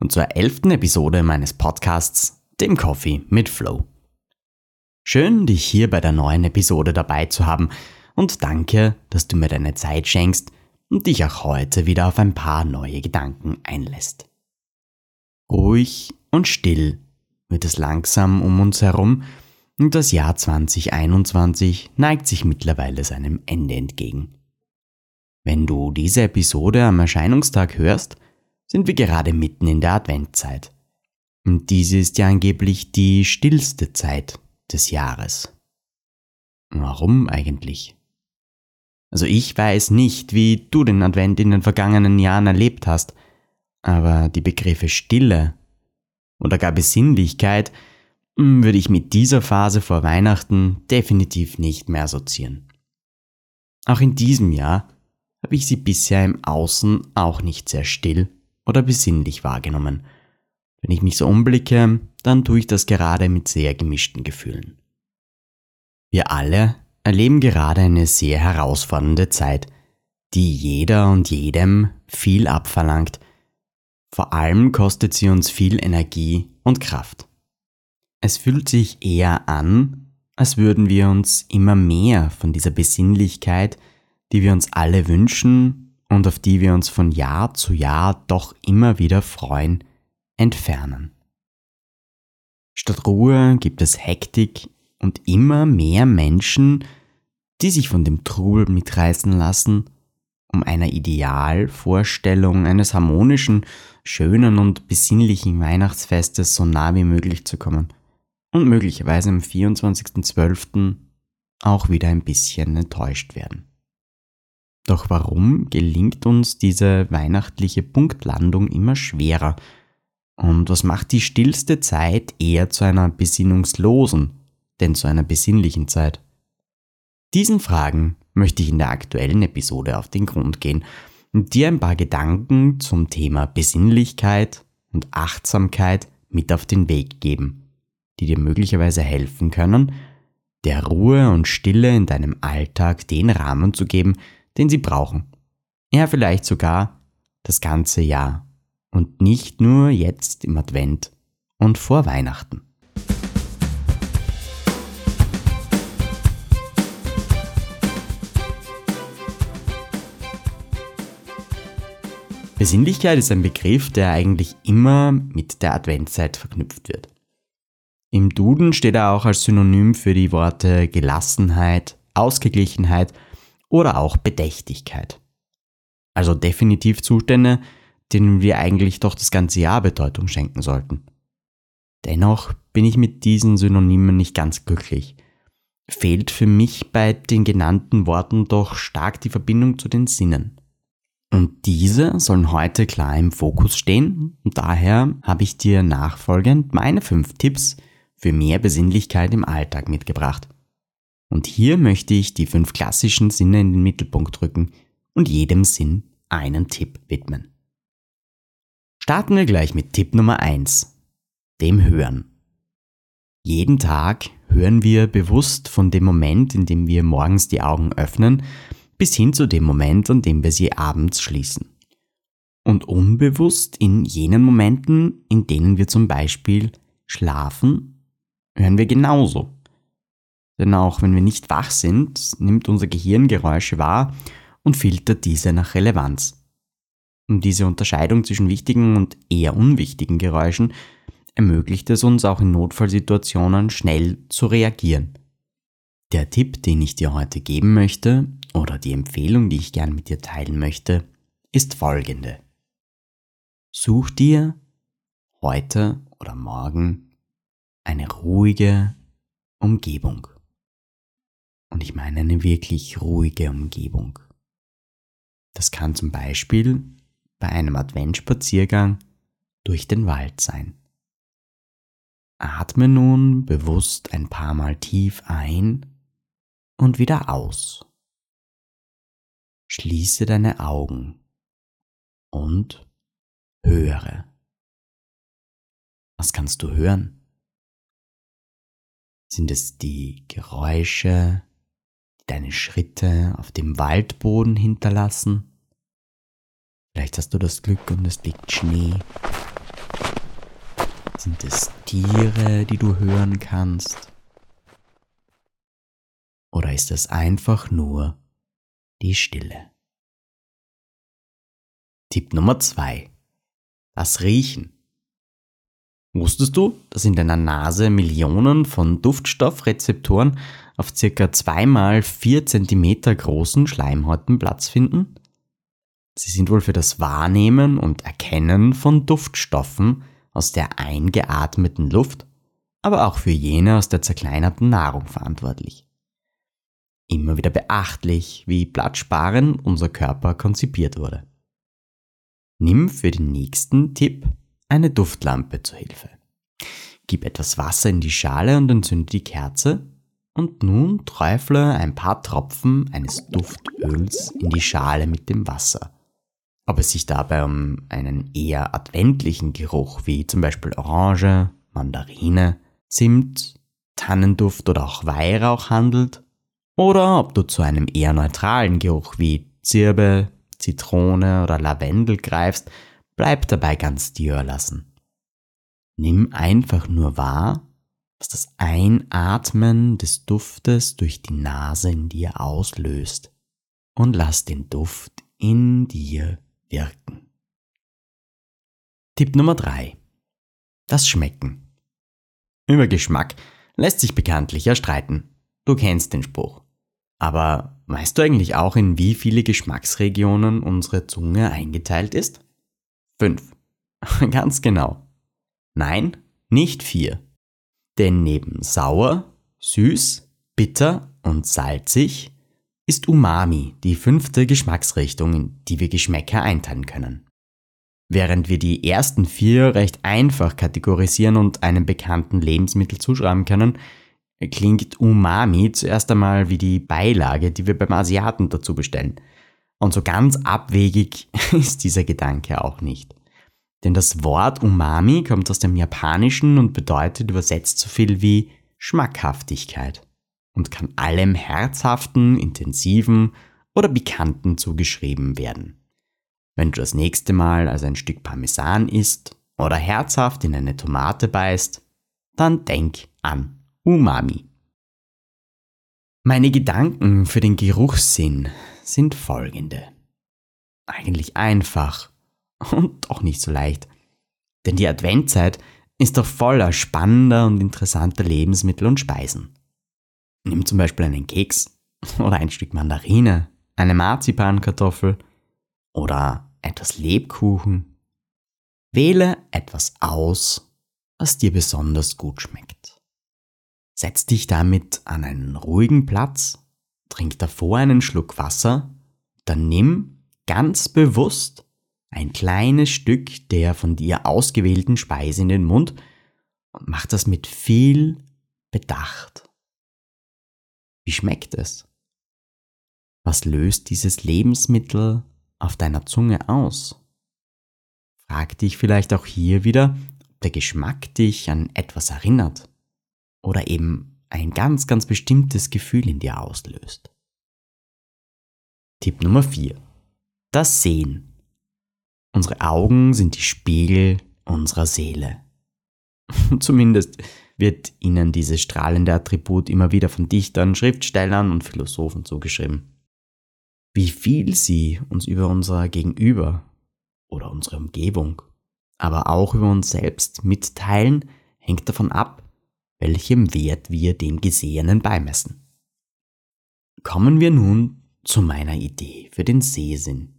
und zur elften Episode meines Podcasts, dem Coffee mit Flow. Schön, dich hier bei der neuen Episode dabei zu haben und danke, dass du mir deine Zeit schenkst und dich auch heute wieder auf ein paar neue Gedanken einlässt. Ruhig und still wird es langsam um uns herum und das Jahr 2021 neigt sich mittlerweile seinem Ende entgegen. Wenn du diese Episode am Erscheinungstag hörst, sind wir gerade mitten in der Adventzeit. Und diese ist ja angeblich die stillste Zeit des Jahres. Warum eigentlich? Also ich weiß nicht, wie du den Advent in den vergangenen Jahren erlebt hast, aber die Begriffe Stille oder gar Besinnlichkeit hm, würde ich mit dieser Phase vor Weihnachten definitiv nicht mehr assoziieren. Auch in diesem Jahr habe ich sie bisher im Außen auch nicht sehr still oder besinnlich wahrgenommen. Wenn ich mich so umblicke, dann tue ich das gerade mit sehr gemischten Gefühlen. Wir alle erleben gerade eine sehr herausfordernde Zeit, die jeder und jedem viel abverlangt. Vor allem kostet sie uns viel Energie und Kraft. Es fühlt sich eher an, als würden wir uns immer mehr von dieser Besinnlichkeit, die wir uns alle wünschen und auf die wir uns von Jahr zu Jahr doch immer wieder freuen, entfernen. Statt Ruhe gibt es Hektik und immer mehr Menschen, die sich von dem Trubel mitreißen lassen, um einer Idealvorstellung eines harmonischen, schönen und besinnlichen Weihnachtsfestes so nah wie möglich zu kommen und möglicherweise am 24.12. auch wieder ein bisschen enttäuscht werden. Doch warum gelingt uns diese weihnachtliche Punktlandung immer schwerer? Und was macht die stillste Zeit eher zu einer besinnungslosen, denn zu einer besinnlichen Zeit? Diesen Fragen möchte ich in der aktuellen Episode auf den Grund gehen und dir ein paar Gedanken zum Thema Besinnlichkeit und Achtsamkeit mit auf den Weg geben, die dir möglicherweise helfen können, der Ruhe und Stille in deinem Alltag den Rahmen zu geben, den sie brauchen. Ja, vielleicht sogar das ganze Jahr und nicht nur jetzt im Advent und vor Weihnachten. Besinnlichkeit ist ein Begriff, der eigentlich immer mit der Adventszeit verknüpft wird. Im Duden steht er auch als Synonym für die Worte Gelassenheit, Ausgeglichenheit oder auch Bedächtigkeit. Also definitiv Zustände, denen wir eigentlich doch das ganze Jahr Bedeutung schenken sollten. Dennoch bin ich mit diesen Synonymen nicht ganz glücklich. Fehlt für mich bei den genannten Worten doch stark die Verbindung zu den Sinnen. Und diese sollen heute klar im Fokus stehen und daher habe ich dir nachfolgend meine fünf Tipps für mehr Besinnlichkeit im Alltag mitgebracht. Und hier möchte ich die fünf klassischen Sinne in den Mittelpunkt rücken und jedem Sinn einen Tipp widmen. Starten wir gleich mit Tipp Nummer eins: dem Hören. Jeden Tag hören wir bewusst von dem Moment, in dem wir morgens die Augen öffnen, bis hin zu dem Moment, an dem wir sie abends schließen. Und unbewusst in jenen Momenten, in denen wir zum Beispiel schlafen, hören wir genauso. Denn auch wenn wir nicht wach sind, nimmt unser Gehirn Geräusche wahr und filtert diese nach Relevanz. Und diese Unterscheidung zwischen wichtigen und eher unwichtigen Geräuschen ermöglicht es uns auch in Notfallsituationen schnell zu reagieren. Der Tipp, den ich dir heute geben möchte, oder die Empfehlung, die ich gern mit dir teilen möchte, ist folgende. Such dir heute oder morgen eine ruhige Umgebung. Und ich meine eine wirklich ruhige Umgebung. Das kann zum Beispiel bei einem Adventspaziergang durch den Wald sein. Atme nun bewusst ein paar Mal tief ein und wieder aus. Schließe deine Augen und höre. Was kannst du hören? Sind es die Geräusche, deine Schritte auf dem Waldboden hinterlassen? Vielleicht hast du das Glück und es liegt Schnee. Sind es Tiere, die du hören kannst? Oder ist es einfach nur die Stille? Tipp Nummer zwei: Das Riechen. Wusstest du, dass in deiner Nase Millionen von Duftstoffrezeptoren auf circa zweimal vier Zentimeter großen Schleimhäuten Platz finden? Sie sind wohl für das Wahrnehmen und Erkennen von Duftstoffen aus der eingeatmeten Luft, aber auch für jene aus der zerkleinerten Nahrung verantwortlich. Immer wieder beachtlich, wie platzsparend unser Körper konzipiert wurde. Nimm für den nächsten Tipp eine Duftlampe zur Hilfe. Gib etwas Wasser in die Schale und entzünde die Kerze und nun träufle ein paar Tropfen eines Duftöls in die Schale mit dem Wasser. Ob es sich dabei um einen eher adventlichen Geruch wie zum Beispiel Orange, Mandarine, Zimt, Tannenduft oder auch Weihrauch handelt, oder ob du zu einem eher neutralen Geruch wie Zirbe, Zitrone oder Lavendel greifst, bleib dabei ganz dir erlassen. Nimm einfach nur wahr, was das Einatmen des Duftes durch die Nase in dir auslöst und lass den Duft in dir wirken. Tipp Nummer 3. Das Schmecken. Über Geschmack lässt sich bekanntlich ja streiten. Du kennst den Spruch. Aber weißt du eigentlich auch, in wie viele Geschmacksregionen unsere Zunge eingeteilt ist? Fünf. Ganz genau. Nein, nicht vier. Denn neben sauer, süß, bitter und salzig ist Umami die fünfte Geschmacksrichtung, in die wir Geschmäcker einteilen können. Während wir die ersten vier recht einfach kategorisieren und einem bekannten Lebensmittel zuschreiben können, klingt Umami zuerst einmal wie die Beilage, die wir beim Asiaten dazu bestellen. Und so ganz abwegig ist dieser Gedanke auch nicht. Denn das Wort Umami kommt aus dem Japanischen und bedeutet übersetzt so viel wie Schmackhaftigkeit und kann allem Herzhaften, Intensiven oder Bekannten zugeschrieben werden. Wenn du das nächste Mal also ein Stück Parmesan isst oder herzhaft in eine Tomate beißt, dann denk an Umami. Meine Gedanken für den Geruchssinn sind folgende. Eigentlich einfach und doch nicht so leicht. Denn die Adventzeit ist doch voller spannender und interessanter Lebensmittel und Speisen. Nimm zum Beispiel einen Keks oder ein Stück Mandarine, eine Marzipankartoffel oder etwas Lebkuchen. Wähle etwas aus, was dir besonders gut schmeckt. Setz dich damit an einen ruhigen Platz, trink davor einen Schluck Wasser, dann nimm ganz bewusst ein kleines Stück der von dir ausgewählten Speise in den Mund und mach das mit viel Bedacht. Wie schmeckt es? Was löst dieses Lebensmittel auf deiner Zunge aus? Frag dich vielleicht auch hier wieder, ob der Geschmack dich an etwas erinnert oder eben ein ganz, ganz bestimmtes Gefühl in dir auslöst. Tipp Nummer 4. Das Sehen. Unsere Augen sind die Spiegel unserer Seele. Zumindest wird ihnen dieses strahlende Attribut immer wieder von Dichtern, Schriftstellern und Philosophen zugeschrieben. Wie viel sie uns über unser Gegenüber oder unsere Umgebung, aber auch über uns selbst mitteilen, hängt davon ab, welchem Wert wir dem Gesehenen beimessen. Kommen wir nun zu meiner Idee für den Sehsinn.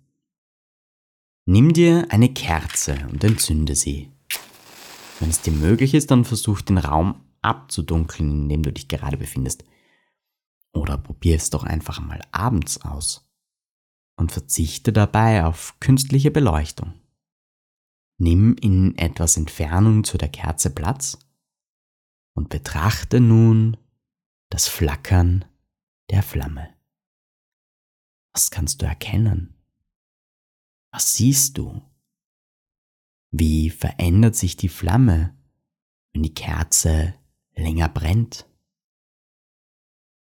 Nimm dir eine Kerze und entzünde sie. Wenn es dir möglich ist, dann versuch den Raum abzudunkeln, in dem du dich gerade befindest. Oder probier es doch einfach mal abends aus und verzichte dabei auf künstliche Beleuchtung. Nimm in etwas Entfernung zu der Kerze Platz und betrachte nun das Flackern der Flamme. Was kannst du erkennen? Was siehst du? Wie verändert sich die Flamme, wenn die Kerze länger brennt?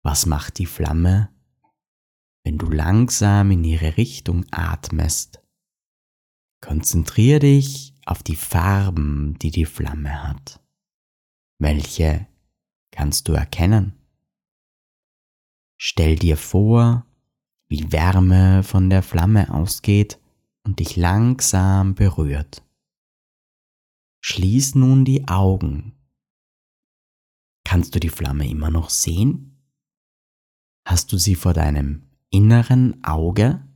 Was macht die Flamme, wenn du langsam in ihre Richtung atmest? Konzentriere dich auf die Farben, die die Flamme hat. Welche kannst du erkennen? Stell dir vor, wie Wärme von der Flamme ausgeht und dich langsam berührt. Schließ nun die Augen. Kannst du die Flamme immer noch sehen? Hast du sie vor deinem inneren Auge?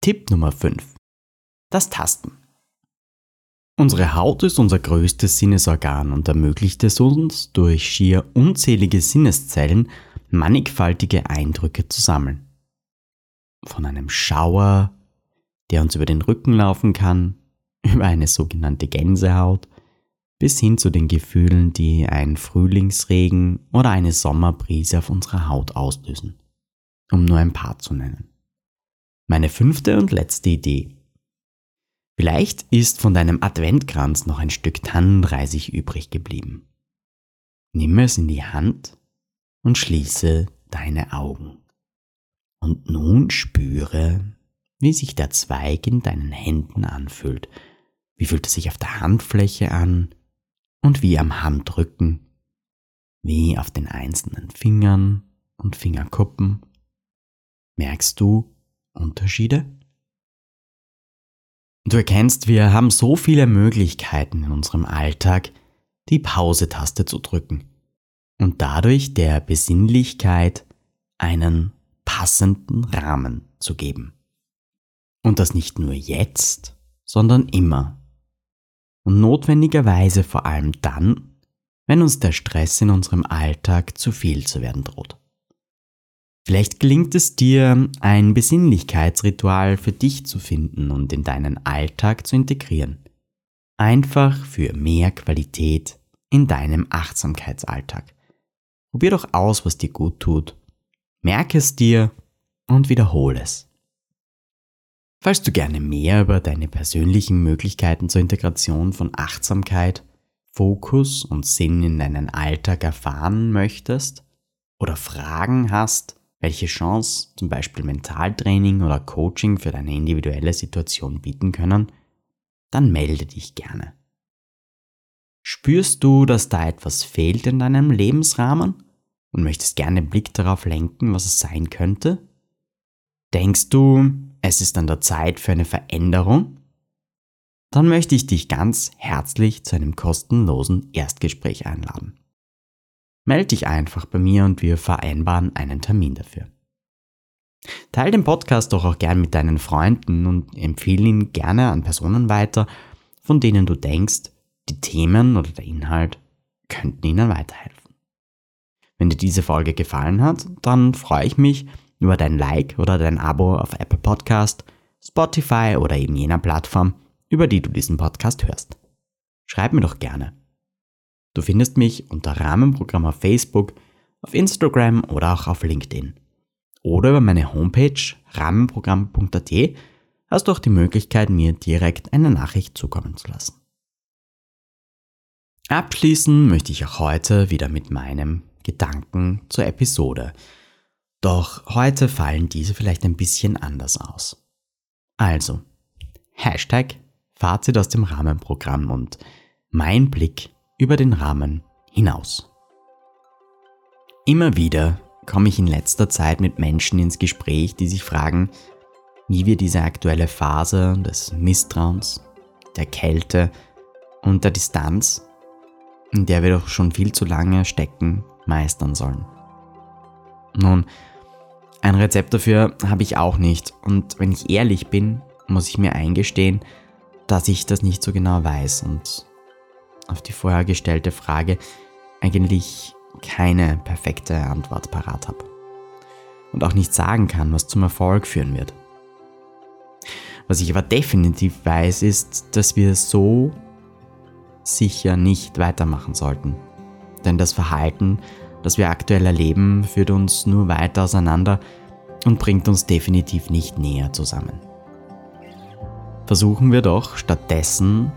Tipp Nummer 5. Das Tasten. Unsere Haut ist unser größtes Sinnesorgan und ermöglicht es uns, durch schier unzählige Sinneszellen mannigfaltige Eindrücke zu sammeln. Von einem Schauer, der uns über den Rücken laufen kann, über eine sogenannte Gänsehaut, bis hin zu den Gefühlen, die ein Frühlingsregen oder eine Sommerbrise auf unserer Haut auslösen, um nur ein paar zu nennen. Meine fünfte und letzte Idee. Vielleicht ist von deinem Adventkranz noch ein Stück Tannenreisig übrig geblieben. Nimm es in die Hand und schließe deine Augen. Und nun spüre, wie sich der Zweig in deinen Händen anfühlt. Wie fühlt es sich auf der Handfläche an und wie am Handrücken, wie auf den einzelnen Fingern und Fingerkuppen. Merkst du Unterschiede? Du erkennst, wir haben so viele Möglichkeiten in unserem Alltag, die Pause-Taste zu drücken und dadurch der Besinnlichkeit einen passenden Rahmen zu geben. Und das nicht nur jetzt, sondern immer. Und notwendigerweise vor allem dann, wenn uns der Stress in unserem Alltag zu viel zu werden droht. Vielleicht gelingt es dir, ein Besinnlichkeitsritual für dich zu finden und in deinen Alltag zu integrieren. Einfach für mehr Qualität in deinem Achtsamkeitsalltag. Probier doch aus, was dir gut tut. Merke es dir und wiederhole es. Falls du gerne mehr über deine persönlichen Möglichkeiten zur Integration von Achtsamkeit, Fokus und Sinn in deinen Alltag erfahren möchtest oder Fragen hast, welche Chance zum Beispiel Mentaltraining oder Coaching für deine individuelle Situation bieten können, dann melde dich gerne. Spürst du, dass da etwas fehlt in deinem Lebensrahmen und möchtest gerne den Blick darauf lenken, was es sein könnte? Denkst du, es ist an der Zeit für eine Veränderung? Dann möchte ich dich ganz herzlich zu einem kostenlosen Erstgespräch einladen. Melde dich einfach bei mir und wir vereinbaren einen Termin dafür. Teil den Podcast doch auch gern mit deinen Freunden und empfehle ihn gerne an Personen weiter, von denen du denkst, die Themen oder der Inhalt könnten Ihnen weiterhelfen. Wenn dir diese Folge gefallen hat, dann freue ich mich über dein Like oder dein Abo auf Apple Podcast, Spotify oder eben jener Plattform, über die du diesen Podcast hörst. Schreib mir doch gerne. Du findest mich unter Rahmenprogramm auf Facebook, auf Instagram oder auch auf LinkedIn. Oder über meine Homepage rahmenprogramm.at hast du auch die Möglichkeit, mir direkt eine Nachricht zukommen zu lassen. Abschließen möchte ich auch heute wieder mit meinem Gedanken zur Episode. Doch heute fallen diese vielleicht ein bisschen anders aus. Also, Hashtag Fazit aus dem Rahmenprogramm und mein Blick über den Rahmen hinaus. Immer wieder komme ich in letzter Zeit mit Menschen ins Gespräch, die sich fragen, wie wir diese aktuelle Phase des Misstrauens, der Kälte und der Distanz in der wir doch schon viel zu lange stecken, meistern sollen. Nun, ein Rezept dafür habe ich auch nicht und wenn ich ehrlich bin, muss ich mir eingestehen, dass ich das nicht so genau weiß und auf die vorher gestellte Frage eigentlich keine perfekte Antwort parat habe. Und auch nicht sagen kann, was zum Erfolg führen wird. Was ich aber definitiv weiß, ist, dass wir so sicher nicht weitermachen sollten. Denn das Verhalten, das wir aktuell erleben, führt uns nur weiter auseinander und bringt uns definitiv nicht näher zusammen. Versuchen wir doch stattdessen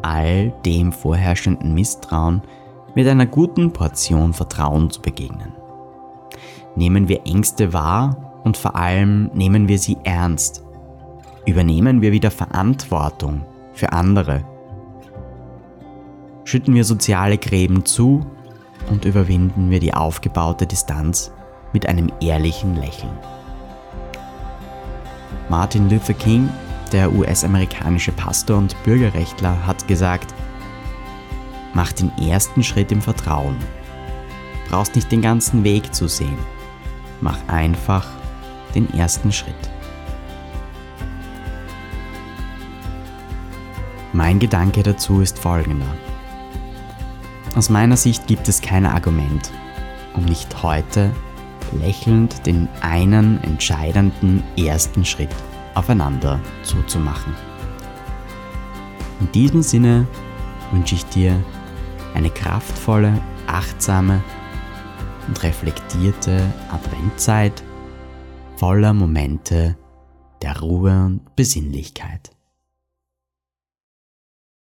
all dem vorherrschenden Misstrauen mit einer guten Portion Vertrauen zu begegnen. Nehmen wir Ängste wahr und vor allem nehmen wir sie ernst. Übernehmen wir wieder Verantwortung für andere. Schütten wir soziale Gräben zu und überwinden wir die aufgebaute Distanz mit einem ehrlichen Lächeln. Martin Luther King, der US-amerikanische Pastor und Bürgerrechtler, hat gesagt, Mach den ersten Schritt im Vertrauen. Brauchst nicht den ganzen Weg zu sehen. Mach einfach den ersten Schritt. Mein Gedanke dazu ist folgender. Aus meiner Sicht gibt es kein Argument, um nicht heute lächelnd den einen entscheidenden ersten Schritt aufeinander zuzumachen. In diesem Sinne wünsche ich dir eine kraftvolle, achtsame und reflektierte Adventzeit voller Momente der Ruhe und Besinnlichkeit.